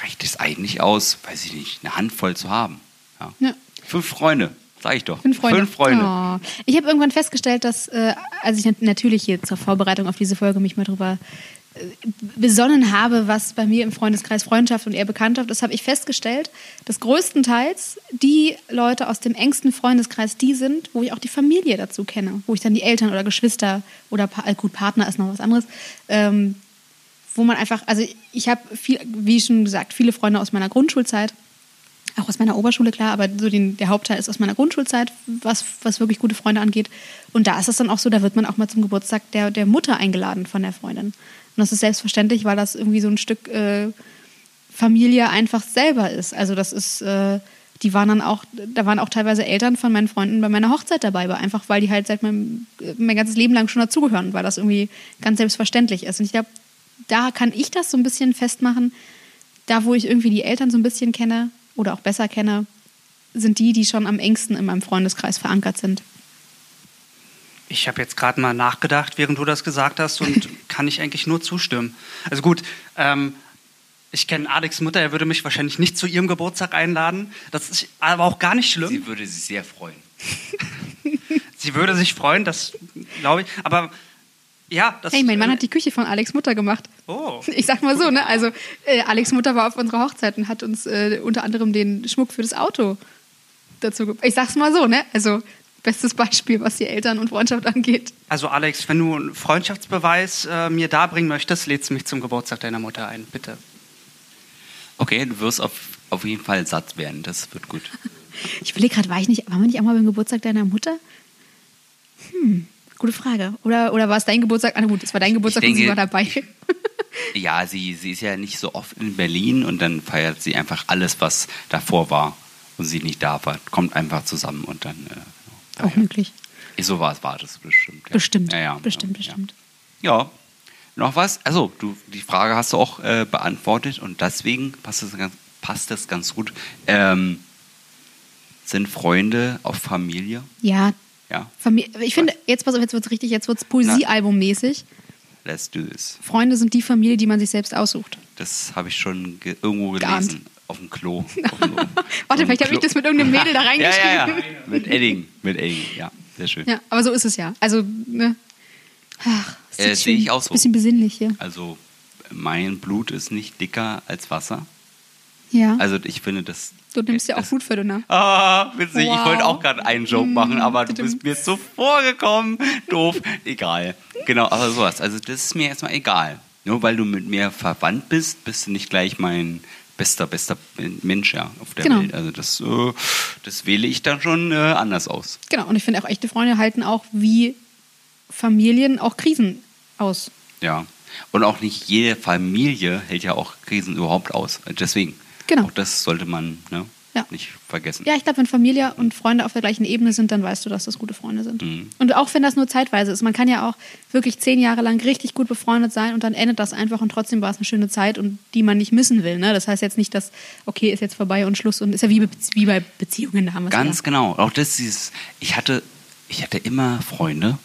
reicht es eigentlich aus, weiß ich nicht, eine Handvoll zu haben. Ja. Ja. Fünf Freunde, sag ich doch. Fünf Freunde. Fünf Freunde. Oh. Ich habe irgendwann festgestellt, dass, äh, als ich natürlich hier zur Vorbereitung auf diese Folge mich mal drüber äh, besonnen habe, was bei mir im Freundeskreis Freundschaft und eher Bekanntschaft ist, habe ich festgestellt, dass größtenteils die Leute aus dem engsten Freundeskreis die sind, wo ich auch die Familie dazu kenne, wo ich dann die Eltern oder Geschwister oder äh, gut Partner ist noch was anderes, ähm, wo man einfach, also ich habe viel, wie schon gesagt, viele Freunde aus meiner Grundschulzeit, auch aus meiner Oberschule, klar, aber so den, der Hauptteil ist aus meiner Grundschulzeit, was, was wirklich gute Freunde angeht. Und da ist es dann auch so, da wird man auch mal zum Geburtstag der, der Mutter eingeladen von der Freundin. Und das ist selbstverständlich, weil das irgendwie so ein Stück äh, Familie einfach selber ist. Also das ist, äh, die waren dann auch, da waren auch teilweise Eltern von meinen Freunden bei meiner Hochzeit dabei, einfach weil die halt seit meinem mein ganzes Leben lang schon dazugehören, weil das irgendwie ganz selbstverständlich ist. Und ich glaube, da kann ich das so ein bisschen festmachen. Da, wo ich irgendwie die Eltern so ein bisschen kenne oder auch besser kenne, sind die, die schon am engsten in meinem Freundeskreis verankert sind. Ich habe jetzt gerade mal nachgedacht, während du das gesagt hast, und kann ich eigentlich nur zustimmen. Also gut, ähm, ich kenne Alex Mutter, er würde mich wahrscheinlich nicht zu ihrem Geburtstag einladen. Das ist aber auch gar nicht schlimm. Sie würde sich sehr freuen. Sie würde sich freuen, das glaube ich. Aber ja, das Hey, mein Mann äh, hat die Küche von Alex Mutter gemacht. Oh. Ich sag mal so, ne? Also, äh, Alex Mutter war auf unserer Hochzeit und hat uns äh, unter anderem den Schmuck für das Auto dazu gebracht. Ich sag's mal so, ne? Also, bestes Beispiel, was die Eltern und Freundschaft angeht. Also, Alex, wenn du einen Freundschaftsbeweis äh, mir darbringen möchtest, lädst du mich zum Geburtstag deiner Mutter ein, bitte. Okay, du wirst auf, auf jeden Fall satt werden, das wird gut. ich überlege gerade, war ich nicht, waren wir nicht auch mal beim Geburtstag deiner Mutter? Hm. Gute Frage. Oder, oder war es dein Geburtstag? Ah, gut, es war dein Geburtstag denke, und sie war dabei. ja, sie, sie ist ja nicht so oft in Berlin und dann feiert sie einfach alles, was davor war und sie nicht da war. Kommt einfach zusammen und dann. Äh, Auch möglich. So war es, war das bestimmt. Ja. Bestimmt. Ja, ja, bestimmt, bestimmt. Ja. Noch was? Also, du, die Frage hast du auch äh, beantwortet und deswegen passt das ganz, passt das ganz gut. Ähm, sind Freunde auf Familie? Ja, ja. Ich finde, jetzt pass auf, jetzt wird es richtig, jetzt wird es Poesiealbum-mäßig. Let's do this. Freunde sind die Familie, die man sich selbst aussucht. Das habe ich schon ge irgendwo gelesen. Auf dem Klo. Auf dem, Warte, vielleicht habe ich das mit irgendeinem Mädel da reingeschrieben. ja, ja, ja. Mit Edding. Mit Edding, ja. Sehr schön. Ja, aber so ist es ja. Also, ne. Ach, äh, sehe ich auch so. Bisschen besinnlich hier. Also, mein Blut ist nicht dicker als Wasser. Ja. Also, ich finde, das Du nimmst ja auch Blutverdünner. Ah, witzig. Wow. Ich wollte auch gerade einen Joke machen, mm, aber du bist mir so vorgekommen. Doof. Egal. Genau, aber sowas. Also das ist mir erstmal egal. Nur weil du mit mir verwandt bist, bist du nicht gleich mein bester, bester Mensch ja, auf der genau. Welt. Also das, äh, das wähle ich dann schon äh, anders aus. Genau, und ich finde auch echte Freunde halten auch wie Familien auch Krisen aus. Ja. Und auch nicht jede Familie hält ja auch Krisen überhaupt aus. Deswegen. Genau. Auch das sollte man ne, ja. nicht vergessen. Ja, ich glaube, wenn Familie und Freunde auf der gleichen Ebene sind, dann weißt du, dass das gute Freunde sind. Mhm. Und auch wenn das nur zeitweise ist. Man kann ja auch wirklich zehn Jahre lang richtig gut befreundet sein und dann endet das einfach und trotzdem war es eine schöne Zeit und die man nicht missen will. Ne? Das heißt jetzt nicht, dass, okay, ist jetzt vorbei und Schluss und ist ja wie, wie bei Beziehungen, da haben wir Ganz ja. genau. Auch das dieses, ich hatte, ich hatte immer Freunde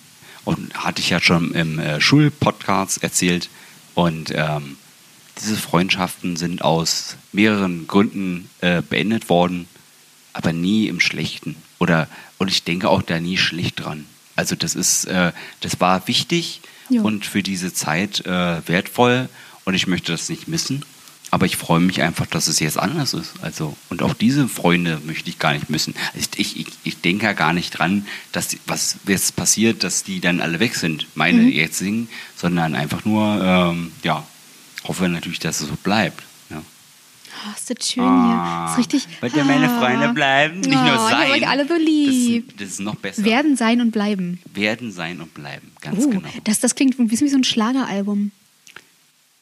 und hatte ich ja schon im äh, Schulpodcast erzählt und ähm, diese Freundschaften sind aus mehreren Gründen äh, beendet worden, aber nie im Schlechten. Oder und ich denke auch da nie schlecht dran. Also das ist, äh, das war wichtig jo. und für diese Zeit äh, wertvoll und ich möchte das nicht missen. Aber ich freue mich einfach, dass es jetzt anders ist. Also, und auch diese Freunde möchte ich gar nicht missen. Also ich, ich, ich denke ja gar nicht dran, dass die, was jetzt passiert, dass die dann alle weg sind, meine mhm. jetzigen, sondern einfach nur, ähm, ja, hoffe natürlich, dass es so bleibt. Ja. Oh, ist das schön ah, hier. Ist richtig. Wollt ihr ah. meine Freunde bleiben? Nicht oh, nur sein. Ich euch alle so lieb. Das, das, ist noch besser. Werden, sein und bleiben. Werden, sein und bleiben. Ganz oh, genau. Das, das klingt wie so ein Schlageralbum.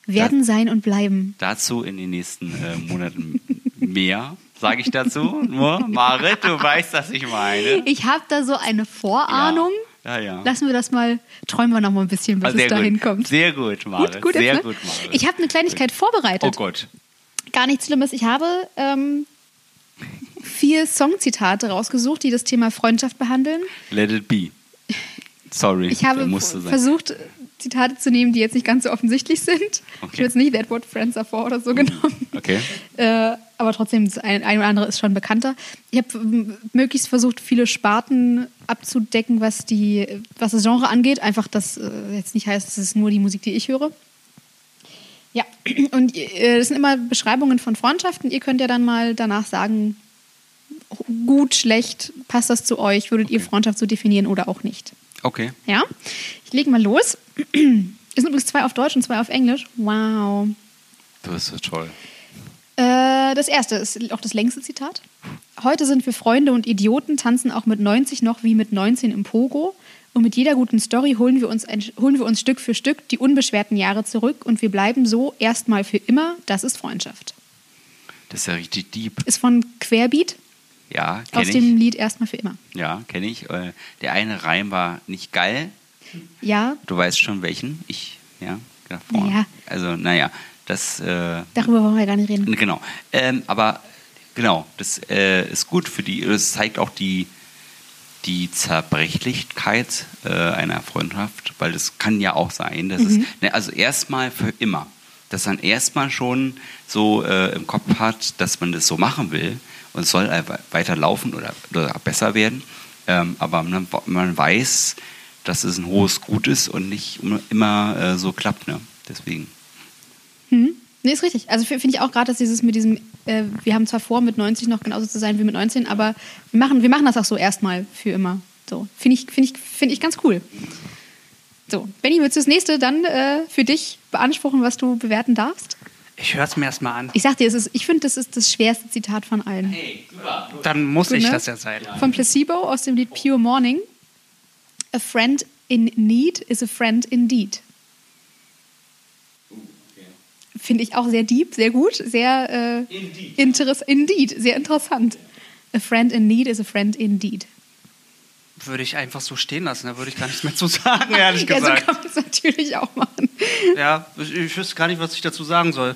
werden, Das- sein und bleiben. Dazu in den nächsten äh, Monaten mehr, sage ich dazu. Nur, Marit, du weißt, was ich meine. Ich habe da so eine Vorahnung. Ja, ja. Lassen wir das mal, träumen wir noch mal ein bisschen, bis Ah, sehr es dahin gut. kommt. Sehr gut, Marit. Gut, gut, sehr jetzt, ne? gut, Marit. Ich habe eine Kleinigkeit vorbereitet. oh Gott. Gar nichts Schlimmes. Ich habe ähm, vier Songzitate rausgesucht, die das Thema Freundschaft behandeln. Let it be. Sorry, Ich habe versucht, Zitate zu nehmen, die jetzt nicht ganz so offensichtlich sind. Ich Okay. habe jetzt nicht That What Friends Are For oder so genommen. Okay. Äh, aber trotzdem, das ein, ein oder andere ist schon bekannter. Ich habe möglichst versucht, viele Sparten abzudecken, was, die, was das Genre angeht. Einfach, dass äh, jetzt nicht heißt, es ist nur die Musik, die ich höre. Ja, und äh, das sind immer Beschreibungen von Freundschaften. Ihr könnt ja dann mal danach sagen, gut, schlecht, passt das zu euch? Würdet ihr Freundschaft so definieren oder auch nicht? Okay. Ja, ich lege mal los. Es sind übrigens zwei auf Deutsch und zwei auf Englisch. Wow. Du bist so toll. Äh, das erste ist auch das längste Zitat. Heute sind wir Freunde und Idioten, tanzen auch mit 90 noch wie mit 19 im Pogo. Und mit jeder guten Story holen wir, uns ein, holen wir uns Stück für Stück die unbeschwerten Jahre zurück und wir bleiben so erstmal für immer. Das ist Freundschaft. Das ist ja richtig deep. Ist von Querbeat Ja, aus kenne dem ich. Lied Erstmal für immer. Ja, kenne ich. Äh, Der eine Reim war nicht geil. Ja, Du weißt schon welchen. Ich, ja, da vorne. Ja. Also, naja, das, äh, darüber wollen wir gar nicht reden. genau. Ähm, aber, genau, das äh, ist gut für die, das zeigt auch die, die Zerbrechlichkeit äh, einer Freundschaft, weil das kann ja auch sein, dass es, ne, also erstmal für immer, dass man erstmal schon so äh, im Kopf hat, dass man das so machen will und es soll einfach weiterlaufen oder, oder besser werden, ähm, aber man, man weiß, dass es ein hohes Gut ist und nicht immer äh, so klappt, ne? Deswegen. Nee, ist richtig. Also finde ich auch gerade, dass dieses mit diesem, äh, wir haben zwar vor, mit 90 noch genauso zu sein wie mit 19, aber wir machen, wir machen das auch so erstmal für immer. So, finde ich, finde ich, finde ich ganz cool. So, Benny, willst du das nächste dann äh, für dich beanspruchen, was du bewerten darfst? Ich höre es mir erstmal an. Ich sag dir, es ist, ich finde, das ist das schwerste Zitat von allen. Dann muss Gut, ich ne? das ja sein. Von Placebo aus dem Lied Pure Morning. A friend in need is a friend indeed. Finde ich auch sehr deep, sehr gut, sehr äh, interess indeed, sehr interessant. A friend in need is a friend indeed. Würde ich einfach so stehen lassen, da würde ich gar nichts mehr zu sagen, ehrlich Ja, so gesagt. kann man es natürlich auch machen. Ja, ich, ich wüsste gar nicht, was ich dazu sagen soll.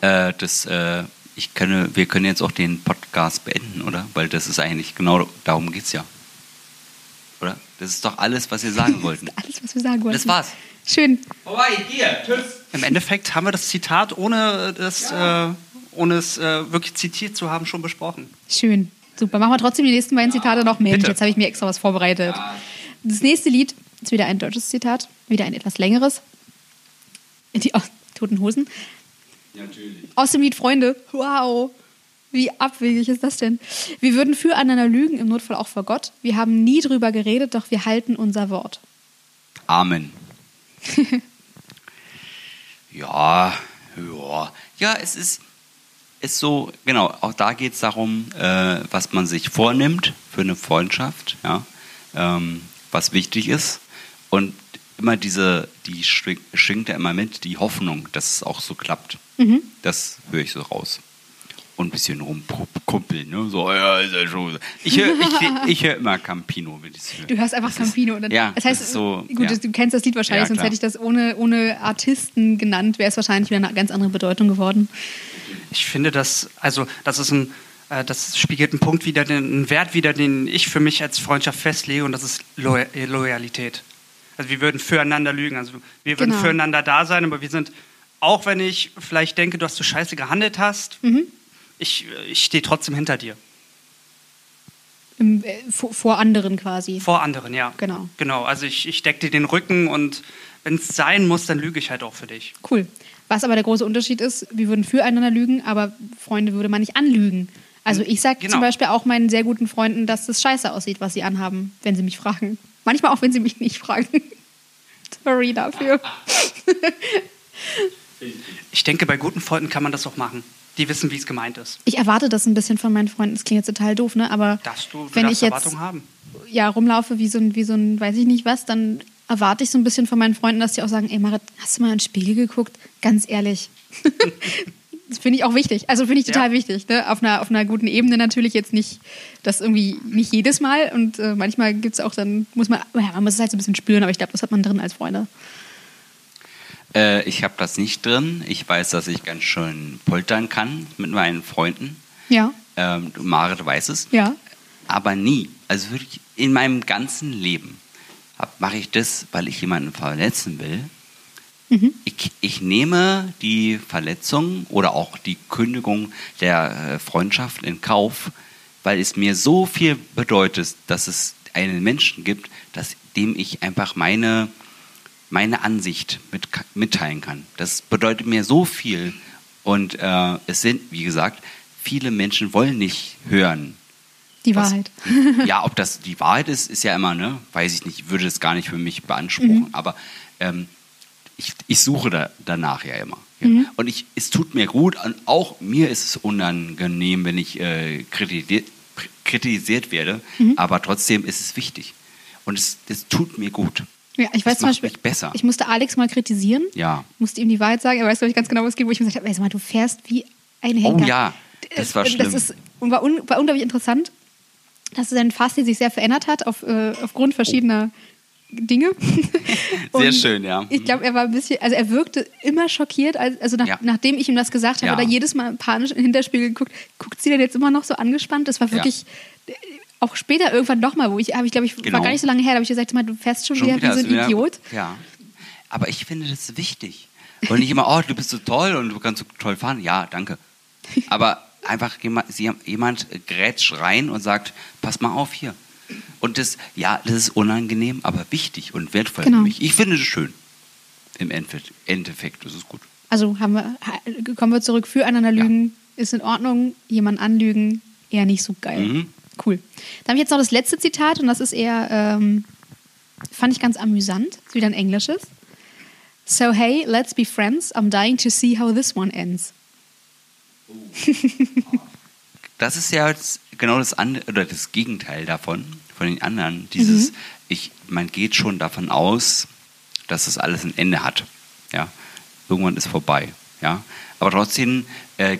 Äh, das, äh, ich könne, wir können jetzt auch den Podcast beenden, oder? Weil das ist eigentlich genau darum geht's ja. Oder? Das ist doch alles, was wir sagen wollten. Alles, was wir sagen wollten. Das war's. Schön. Vorbei, hier, tschüss. Im Endeffekt haben wir das Zitat, ohne das, äh, ohne es äh, wirklich zitiert zu haben, schon besprochen. Schön. Super. Machen wir trotzdem die nächsten beiden Zitate noch. Mensch, bitte. jetzt habe ich mir extra was vorbereitet. Das nächste Lied ist wieder ein deutsches Zitat, wieder ein etwas längeres. Die aus Toten Hosen. Natürlich. Aus dem Lied Freunde. Wow. Wie abwegig ist das denn? Wir würden füreinander lügen, im Notfall auch vor Gott. Wir haben nie drüber geredet, doch wir halten unser Wort. Amen. ja, ja. Ja, es ist, ist so, genau, auch da geht es darum, äh, was man sich vornimmt für eine Freundschaft, ja, ähm, was wichtig ist. Und immer diese, die schwing- schwingt ja immer mit, die Hoffnung, dass es auch so klappt. Das höre ich so raus. Und ein bisschen rumkumpeln, ne? So, ja, ist ja schon. Ich höre ich, ich hör immer Campino, wenn ich es höre. Du hörst einfach Campino. Und dann, ja, das heißt, das ist so, gut, ja. du kennst das Lied wahrscheinlich, Ja, sonst hätte ich das ohne, ohne Artisten genannt, wäre es wahrscheinlich wieder eine ganz andere Bedeutung geworden. Ich finde, dass, also, das ist ein, äh, das spiegelt einen Punkt wieder, den, einen Wert wieder, den ich für mich als Freundschaft festlege, und das ist Loy Loyalität. Also, wir würden füreinander lügen. Also, wir würden Genau. füreinander da sein, aber wir sind, auch wenn ich vielleicht denke, dass du scheiße gehandelt hast, ich, ich stehe trotzdem hinter dir. Im, äh, vor, vor anderen quasi. Vor anderen, ja. Genau. Genau, also ich, ich decke dir den Rücken und wenn es sein muss, dann lüge ich halt auch für dich. Cool. Was aber der große Unterschied ist, wir würden füreinander lügen, aber Freunde würde man nicht anlügen. Also ich sage Genau. zum Beispiel auch meinen sehr guten Freunden, dass das scheiße aussieht, was sie anhaben, wenn sie mich fragen. Manchmal auch, wenn sie mich nicht fragen. Sorry dafür. Ich denke, bei guten Freunden kann man das auch machen. Die wissen, wie es gemeint ist. Ich erwarte das ein bisschen von meinen Freunden. Das klingt jetzt total doof, ne? Aber Darfst du, du wenn ich jetzt haben. ja, rumlaufe wie so ein, wie so ein, weiß ich nicht was, dann erwarte ich so ein bisschen von meinen Freunden, dass die auch sagen, ey Marit, hast du mal in den Spiegel geguckt? Ganz ehrlich. das finde ich auch wichtig. Also finde ich total ja. wichtig. Ne? Auf, einer, auf einer guten Ebene natürlich jetzt nicht, das irgendwie nicht jedes Mal. Und äh, manchmal gibt es auch dann, muss man, ja, man muss es halt so ein bisschen spüren, aber ich glaube, das hat man drin als Freunde. Äh, ich habe das nicht drin. Ich weiß, dass ich ganz schön poltern kann mit meinen Freunden. Ja. Ähm, Marit weiß es. Ja. Aber nie. Also wirklich in meinem ganzen Leben mache ich das, weil ich jemanden verletzen will. Mhm. Ich, ich, nehme die Verletzung oder auch die Kündigung der äh, Freundschaft in Kauf, weil es mir so viel bedeutet, dass es einen Menschen gibt, dass, dem ich einfach meine, meine Ansicht mit, mitteilen kann. Das bedeutet mir so viel. Und äh, es sind, wie gesagt, viele Menschen wollen nicht hören, die Wahrheit. Was, ja, ob das die Wahrheit ist, ist ja immer, ne? Weiß ich nicht, würde es gar nicht für mich beanspruchen. Mhm. Aber ähm, ich, ich, suche da, danach ja immer. Ja. Mhm. Und ich, es tut mir gut und auch mir ist es unangenehm, wenn ich äh, kritisiert, kritisiert, werde. Mhm. Aber trotzdem ist es wichtig. Und es, es tut mir gut. Ja, ich weiß zum Beispiel, besser. ich musste Alex mal kritisieren. Ja. Musste ihm die Wahrheit sagen. Er weiß, glaube ich, ganz genau, was es geht, wo ich mir gesagt habe, mal, du fährst wie ein Henker. Oh ja, das war schlimm. Das ist, war, un, war unglaublich interessant dass sein Fasti sich sehr verändert hat auf, äh, aufgrund verschiedener Dinge. Sehr schön, ja. Ich glaube, er war ein bisschen, also er wirkte immer schockiert, also nach, ja. nachdem ich ihm das gesagt habe, ja. oder jedes Mal panisch in den Hinterspiegel geguckt, guckt sie denn jetzt immer noch so angespannt? Das war wirklich ja. Auch später irgendwann nochmal, wo ich, habe ich glaube ich, genau. war gar nicht so lange her, da habe ich gesagt, du fährst schon, schon wieder, wieder, wie so ein Idiot. Ja. Aber ich finde das wichtig. Und nicht immer, oh, du bist so toll und du kannst so toll fahren. Ja, danke. Aber einfach jemand grätscht rein und sagt, pass mal auf hier. Und das, ja, das ist unangenehm, aber wichtig und wertvoll genau. für mich. Ich finde es schön. Im Endeffekt, das ist gut. Also haben wir, kommen wir zurück, füreinander lügen ja. ist in Ordnung, jemand anlügen, eher nicht so geil. Mhm. Cool. Dann habe ich jetzt noch das letzte Zitat und das ist eher, ähm, fand ich ganz amüsant, ist wieder ein englisches. So hey, let's be friends, I'm dying to see how this one ends. das ist ja genau das andere oder das Gegenteil davon, von den anderen. Dieses, mhm. ich, man geht schon davon aus, dass das alles ein Ende hat. Ja, irgendwann ist vorbei. Ja, aber trotzdem äh,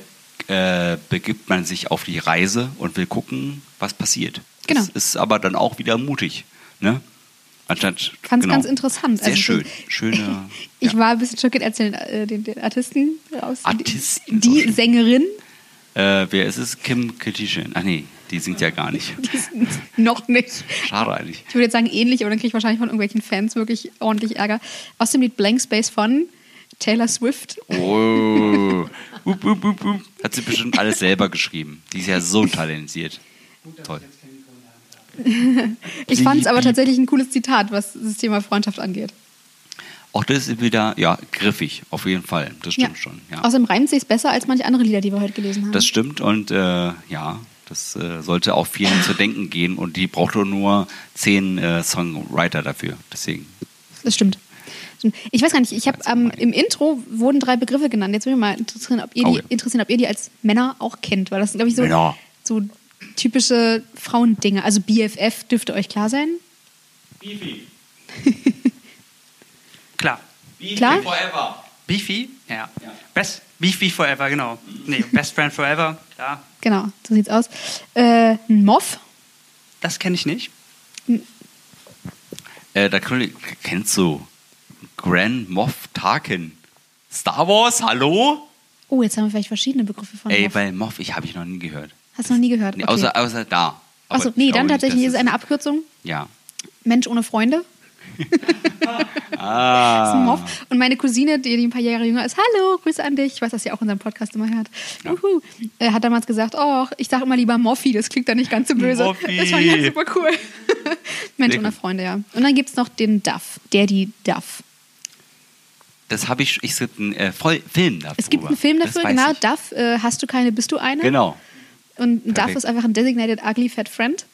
äh, begibt man sich auf die Reise und will gucken, was passiert. Genau. Das ist aber dann auch wieder mutig. Ne? Anstatt, Fand genau. ganz interessant. Sehr also, schön. Schöne. Ich ja. war ein bisschen schockiert, als den, äh, den, den Artisten raus. Artisten. Die, die Sängerin. Äh, wer ist es? Kim Kardashian. Ach nee, die singt ja gar nicht. noch nicht. Schade eigentlich. Ich würde jetzt sagen ähnlich, aber dann kriege ich wahrscheinlich von irgendwelchen Fans wirklich ordentlich Ärger. Aus dem Lied Blank Space von Taylor Swift. Oh. up, up, up, Hat sie bestimmt alles selber geschrieben. Die ist ja so talentiert. Toll ich fand es aber tatsächlich ein cooles Zitat, was das Thema Freundschaft angeht. Auch das ist wieder, ja, griffig, auf jeden Fall. Das stimmt ja. schon. Ja. Außerdem reimt sich besser als manche andere Lieder, die wir heute gelesen haben. Das stimmt und äh, ja, das äh, sollte auch vielen zu denken gehen und die braucht nur zehn äh, Songwriter dafür. Deswegen. Das stimmt. Ich weiß gar nicht, ich habe ähm, im Intro wurden drei Begriffe genannt. Jetzt würde mich mal interessieren, ob ihr, die, oh, ja. interessieren, ob ihr die als Männer auch kennt, weil das sind, glaube ich, so, so typische Frauendinge. Also BFF dürfte euch klar sein? Beefy. klar. Beefy klar? forever. Beefy? Ja. ja. Best, Beefy forever, genau. Nee, Best Friend forever, klar. Genau, so sieht's aus. Äh, Moff? Das kenne ich nicht. Äh, da kennst du Grand Moff Tarkin. Star Wars, hallo? Oh, jetzt haben wir vielleicht verschiedene Begriffe von Ey, Moff. bei Moff, ich habe ich noch nie gehört. Hast du noch nie gehört? Nee, außer, außer da. Achso, nee, dann tatsächlich ist es eine Abkürzung. Ja. Mensch ohne Freunde. ah. Und meine Cousine, die, die, ein paar Jahre jünger ist, hallo, Grüße an dich. Ich weiß, dass sie auch unseren Podcast immer hört. Ja. Äh, hat damals gesagt, oh, ich sage immer lieber Moffi, das klingt dann nicht ganz so böse. Moffi. Das fand ich halt super cool. Mensch ohne Freunde, ja. Und dann gibt es noch den Duff, der die Duff. Das habe ich, ich gibt einen äh, Film dafür. Es gibt einen Film dafür, genau. Ich. Duff, äh, hast du keine, bist du eine? Genau. Und ein Duff ist einfach ein designated ugly fat friend.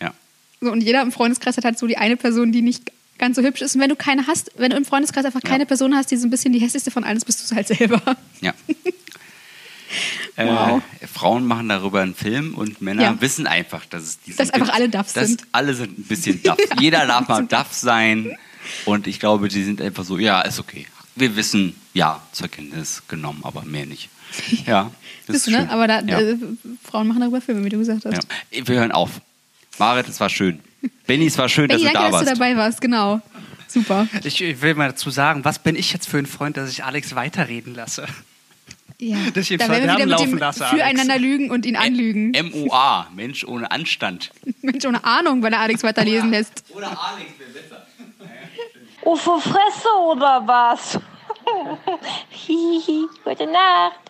Ja. So, und jeder im Freundeskreis hat halt so die eine Person, die nicht ganz so hübsch ist. Und wenn du keine hast, wenn du im Freundeskreis einfach keine ja. Person hast, die so ein bisschen die hässlichste von allen ist, bist du es halt selber. Ja. wow. Äh, Frauen machen darüber einen Film und Männer ja. wissen einfach, dass es diese Dass einfach alle Duff sind. alle sind ein bisschen Duff. Jeder darf mal Duff sein. Und ich glaube, die sind einfach so, ja, ist okay. Wir wissen, ja, zur Kenntnis genommen, aber mehr nicht. Ja, das ist ne? schön. Aber da, ja. äh, Frauen machen darüber Filme, wie du gesagt hast. Ja. Wir hören auf. Marit, es war schön. Benny, es war schön, Benny, dass du danke, da warst. dass du dabei warst, genau. Super. Ich, ich will mal dazu sagen, was bin ich jetzt für ein Freund, dass ich Alex weiterreden lasse? Ja, dass ich da werden wir wieder mit dem lasse, füreinander Alex. lügen und ihn anlügen. M-O-A, Mensch ohne Anstand. Mensch ohne Ahnung, weil er Alex weiterlesen lässt. Oder Alex wäre besser. Für Fresse oder was? Hihihi, gute Nacht.